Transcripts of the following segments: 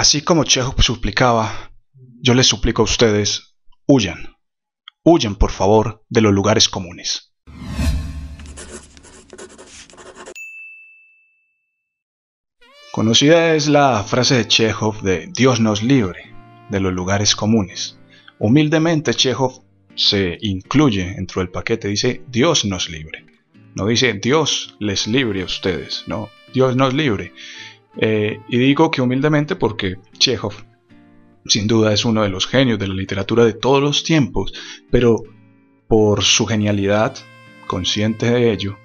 Así como Chekhov suplicaba, yo les suplico a ustedes, huyan, huyan por favor de los lugares comunes. Conocida es la frase de Chekhov de Dios nos libre de los lugares comunes. Humildemente Chekhov se incluye dentro del paquete, dice Dios nos libre. No dice Dios les libre a ustedes, no, Dios nos libre. Eh, y digo que humildemente porque Chekhov sin duda es uno de los genios de la literatura de todos los tiempos, pero por su genialidad, consciente de ello,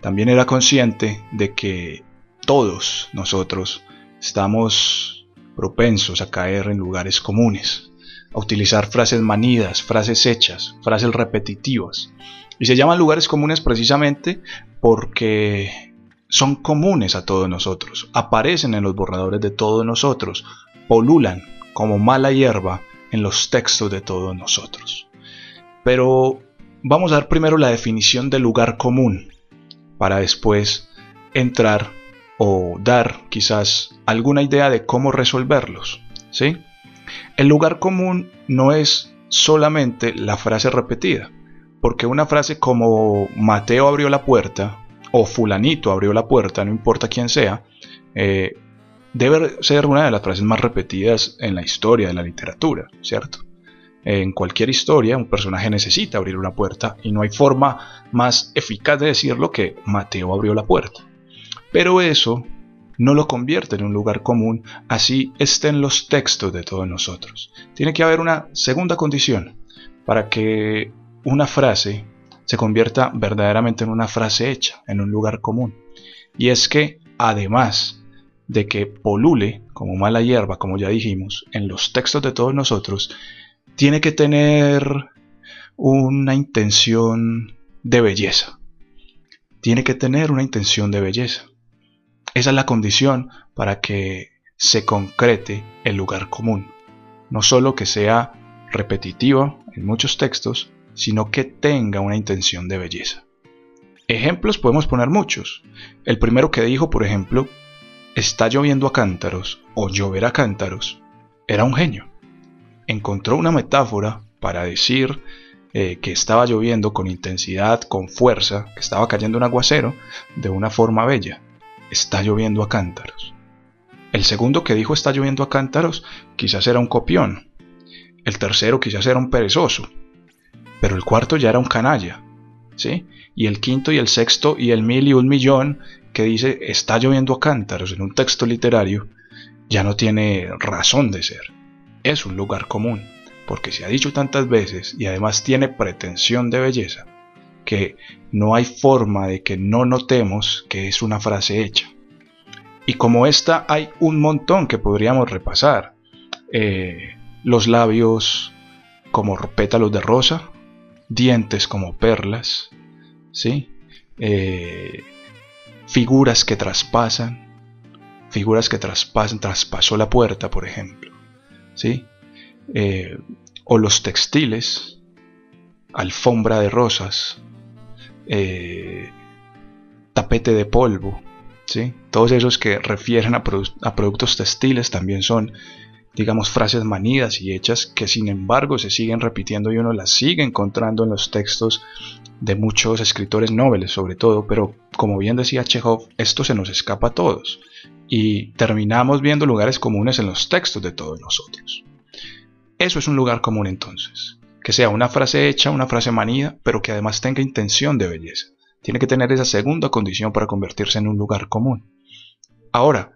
también era consciente de que todos nosotros estamos propensos a caer en lugares comunes, a utilizar frases manidas, frases hechas, frases repetitivas. Y se llaman lugares comunes precisamente porque son comunes a todos nosotros, aparecen en los borradores de todos nosotros, polulan como mala hierba en los textos de todos nosotros. Pero vamos a dar primero la definición de lugar común, para después entrar o dar quizás alguna idea de cómo resolverlos. ¿sí? El lugar común no es solamente la frase repetida, porque una frase como Mateo abrió la puerta o fulanito abrió la puerta, no importa quién sea, eh, debe ser una de las frases más repetidas en la historia de la literatura, ¿cierto? En cualquier historia un personaje necesita abrir una puerta y no hay forma más eficaz de decirlo que Mateo abrió la puerta. Pero eso no lo convierte en un lugar común, así estén los textos de todos nosotros. Tiene que haber una segunda condición para que una frase se convierta verdaderamente en una frase hecha, en un lugar común. Y es que, además de que polule como mala hierba, como ya dijimos, en los textos de todos nosotros, tiene que tener una intención de belleza. Tiene que tener una intención de belleza. Esa es la condición para que se concrete el lugar común. No solo que sea repetitiva en muchos textos, sino que tenga una intención de belleza. Ejemplos podemos poner muchos. El primero que dijo, por ejemplo, está lloviendo a cántaros o llover a cántaros, era un genio. Encontró una metáfora para decir eh, que estaba lloviendo con intensidad, con fuerza, que estaba cayendo un aguacero de una forma bella está lloviendo a cántaros. El segundo que dijo está lloviendo a cántaros quizás era un copión. El tercero quizás era un perezoso. Pero el cuarto ya era un canalla. ¿sí? Y el quinto y el sexto y el mil y un millón que dice está lloviendo a cántaros en un texto literario ya no tiene razón de ser. Es un lugar común, porque se ha dicho tantas veces y además tiene pretensión de belleza, que no hay forma de que no notemos que es una frase hecha. Y como esta hay un montón que podríamos repasar. Eh, los labios como pétalos de rosa, dientes como perlas, ¿sí? Eh, figuras que traspasan, figuras que traspasan, traspasó la puerta, por ejemplo, ¿sí? Eh, o los textiles, alfombra de rosas, eh, tapete de polvo, ¿sí? todos esos que refieren a, productos textiles también son, digamos, frases manidas y hechas que sin embargo se siguen repitiendo y uno las sigue encontrando en los textos de muchos escritores nobles sobre todo, pero como bien decía Chekhov, esto se nos escapa a todos y terminamos viendo lugares comunes en los textos de todos nosotros. Eso es un lugar común entonces que sea una frase hecha, una frase manida, pero que además tenga intención de belleza. Tiene que tener esa segunda condición para convertirse en un lugar común. Ahora,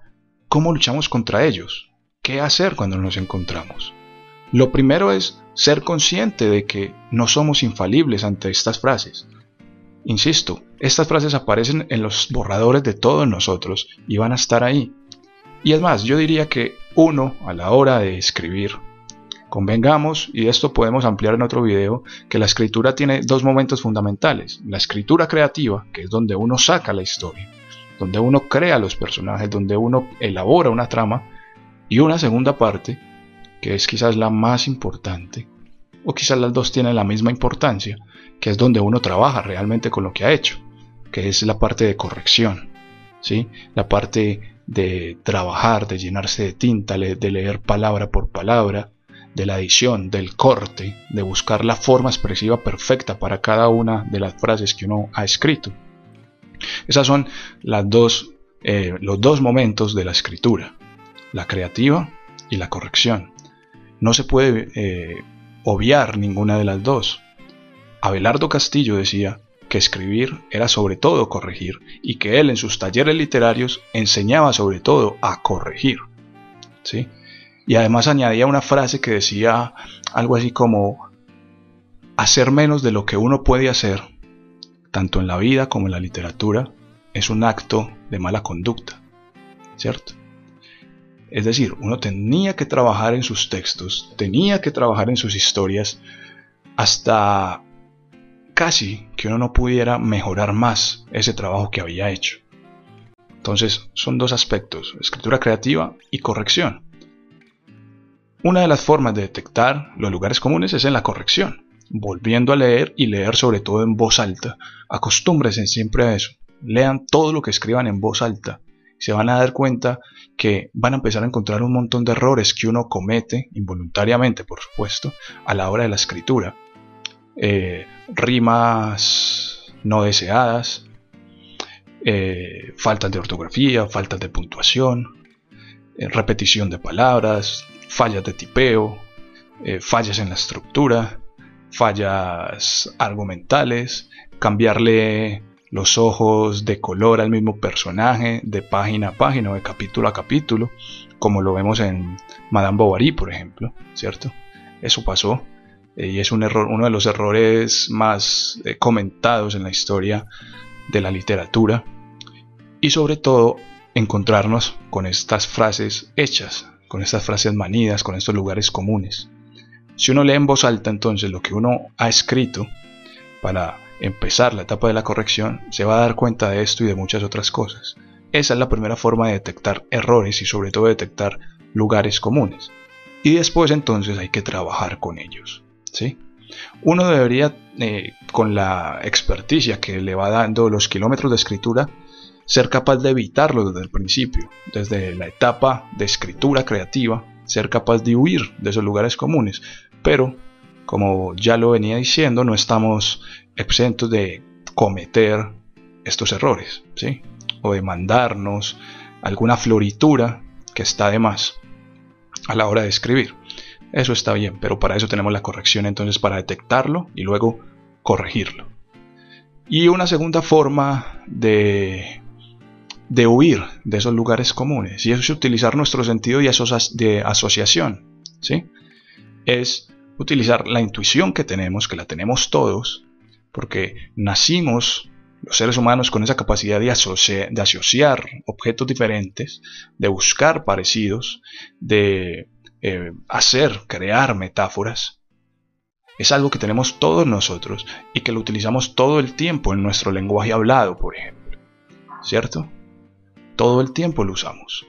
¿cómo luchamos contra ellos? ¿Qué hacer cuando nos encontramos? Lo primero es ser consciente de que no somos infalibles ante estas frases. Insisto, estas frases aparecen en los borradores de todos nosotros y van a estar ahí. Y es más, yo diría que uno, a la hora de escribir, Convengamos, y esto podemos ampliar en otro video, que la escritura tiene dos momentos fundamentales. La escritura creativa, que es donde uno saca la historia, donde uno crea los personajes, donde uno elabora una trama, y una segunda parte, que es quizás la más importante, o quizás las dos tienen la misma importancia, que es donde uno trabaja realmente con lo que ha hecho, que es la parte de corrección. ¿sí? la parte de trabajar, de llenarse de tinta, de leer palabra por palabra, de la edición, del corte, de buscar la forma expresiva perfecta para cada una de las frases que uno ha escrito. Esas son las dos, eh, los dos momentos de la escritura, la creativa y la corrección. No se puede eh, obviar ninguna de las dos. Abelardo Castillo decía que escribir era sobre todo corregir y que él en sus talleres literarios enseñaba sobre todo a corregir. ¿sí? Y además añadía una frase que decía algo así como hacer menos de lo que uno puede hacer, tanto en la vida como en la literatura, es un acto de mala conducta, ¿cierto? Es decir, uno tenía que trabajar en sus textos, tenía que trabajar en sus historias, hasta casi que uno no pudiera mejorar más ese trabajo que había hecho. Entonces, son dos aspectos, escritura creativa y corrección. Una de las formas de detectar los lugares comunes es en la corrección, volviendo a leer y leer sobre todo en voz alta. Acostúmbrense siempre a eso. Lean todo lo que escriban en voz alta. Se van a dar cuenta que van a empezar a encontrar un montón de errores que uno comete, involuntariamente por supuesto, a la hora de la escritura. Eh, rimas no deseadas, eh, faltas de ortografía, faltas de puntuación, eh, repetición de palabras, fallas de tipeo, eh, fallas en la estructura, fallas argumentales, cambiarle los ojos de color al mismo personaje de página a página o de capítulo a capítulo, como lo vemos en Madame Bovary, por ejemplo, ¿cierto? Eso pasó eh, y es un error, uno de los errores más eh, comentados en la historia de la literatura y sobre todo encontrarnos con estas frases hechas con estas frases manidas, con estos lugares comunes. Si uno lee en voz alta entonces lo que uno ha escrito para empezar la etapa de la corrección, se va a dar cuenta de esto y de muchas otras cosas. Esa es la primera forma de detectar errores y sobre todo detectar lugares comunes. Y después entonces hay que trabajar con ellos. ¿sí? Uno debería, eh, con la experticia que le va dando los kilómetros de escritura, ser capaz de evitarlo desde el principio, desde la etapa de escritura creativa, ser capaz de huir de esos lugares comunes. Pero, como ya lo venía diciendo, no estamos exentos de cometer estos errores, ¿sí? O de mandarnos alguna floritura que está de más a la hora de escribir. Eso está bien, pero para eso tenemos la corrección entonces para detectarlo y luego corregirlo. Y una segunda forma de de huir de esos lugares comunes. Y eso es utilizar nuestro sentido de asociación. ¿sí? Es utilizar la intuición que tenemos, que la tenemos todos, porque nacimos los seres humanos con esa capacidad de, asociar objetos diferentes, de buscar parecidos, de eh, hacer, crear metáforas. Es algo que tenemos todos nosotros y que lo utilizamos todo el tiempo en nuestro lenguaje hablado, por ejemplo. ¿Cierto? todo el tiempo lo usamos.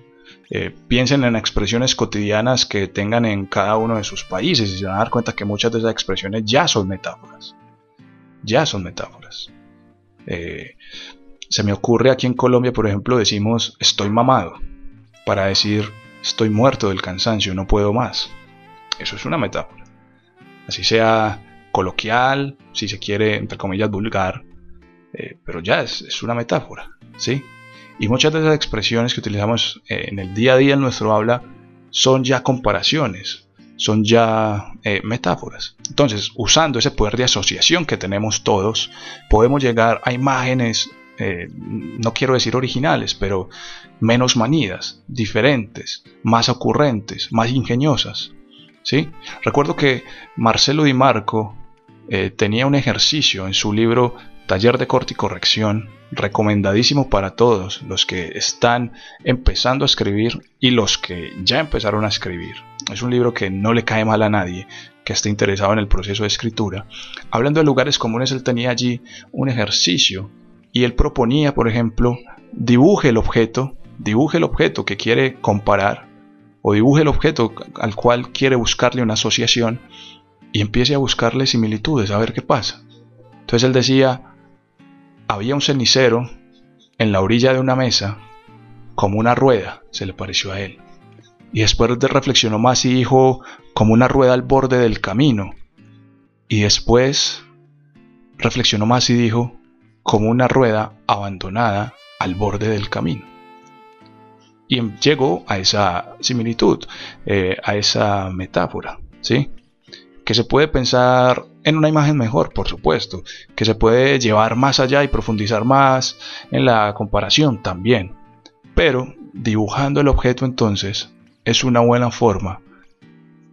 Eh, piensen en expresiones cotidianas que tengan en cada uno de sus países y se van a dar cuenta que muchas de esas expresiones ya son metáforas. Ya son metáforas. Eh, se me ocurre aquí en Colombia, por ejemplo, decimos estoy mamado para decir estoy muerto del cansancio, no puedo más. Eso es una metáfora. Así sea coloquial, si se quiere, entre comillas, vulgar, eh, pero ya es, es una metáfora, ¿sí? Y muchas de esas expresiones que utilizamos eh, en el día a día en nuestro habla son ya comparaciones, son ya eh, metáforas. Entonces, usando ese poder de asociación que tenemos todos, podemos llegar a imágenes, eh, no quiero decir originales, pero menos manidas, diferentes, más ocurrentes, más ingeniosas. ¿sí? Recuerdo que Marcelo Di Marco tenía un ejercicio en su libro Taller de corte y corrección, recomendadísimo para todos los que están empezando a escribir y los que ya empezaron a escribir. Es un libro que no le cae mal a nadie que esté interesado en el proceso de escritura. Hablando de lugares comunes, él tenía allí un ejercicio y él proponía, por ejemplo, dibuje el objeto, dibuje el objeto que quiere comparar o dibuje el objeto al cual quiere buscarle una asociación y empiece a buscarle similitudes, a ver qué pasa. Entonces él decía, había un cenicero en la orilla de una mesa, como una rueda, se le pareció a él. Y después reflexionó más y dijo, como una rueda al borde del camino. Y después reflexionó más y dijo, como una rueda abandonada al borde del camino. Y llegó a esa similitud, eh, a esa metáfora, ¿sí? Que se puede pensar en una imagen mejor, por supuesto, que se puede llevar más allá y profundizar más en la comparación también. Pero dibujando el objeto entonces es una buena forma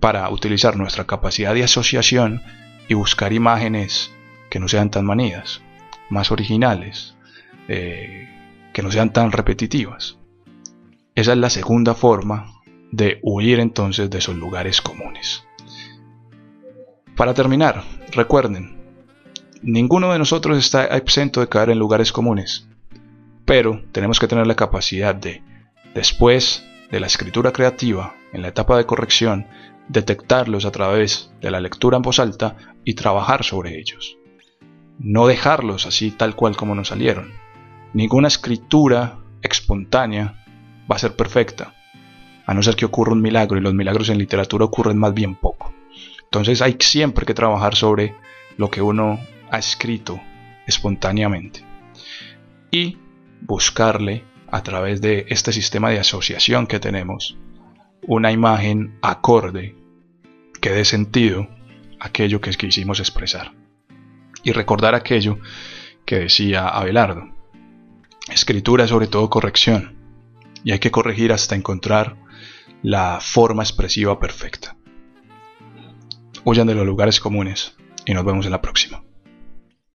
para utilizar nuestra capacidad de asociación y buscar imágenes que no sean tan manidas, más originales, eh, que no sean tan repetitivas. Esa es la segunda forma de huir entonces de esos lugares comunes. Para terminar, recuerden, ninguno de nosotros está exento de caer en lugares comunes, pero tenemos que tener la capacidad de, después de la escritura creativa, en la etapa de corrección, detectarlos a través de la lectura en voz alta y trabajar sobre ellos. No dejarlos así tal cual como nos salieron. Ninguna escritura espontánea va a ser perfecta, a no ser que ocurra un milagro, y los milagros en literatura ocurren más bien poco. Entonces hay siempre que trabajar sobre lo que uno ha escrito espontáneamente y buscarle a través de este sistema de asociación que tenemos una imagen acorde que dé sentido a aquello que quisimos expresar y recordar aquello que decía Abelardo. Escritura es sobre todo corrección y hay que corregir hasta encontrar la forma expresiva perfecta. Huyan de los lugares comunes y nos vemos en la próxima.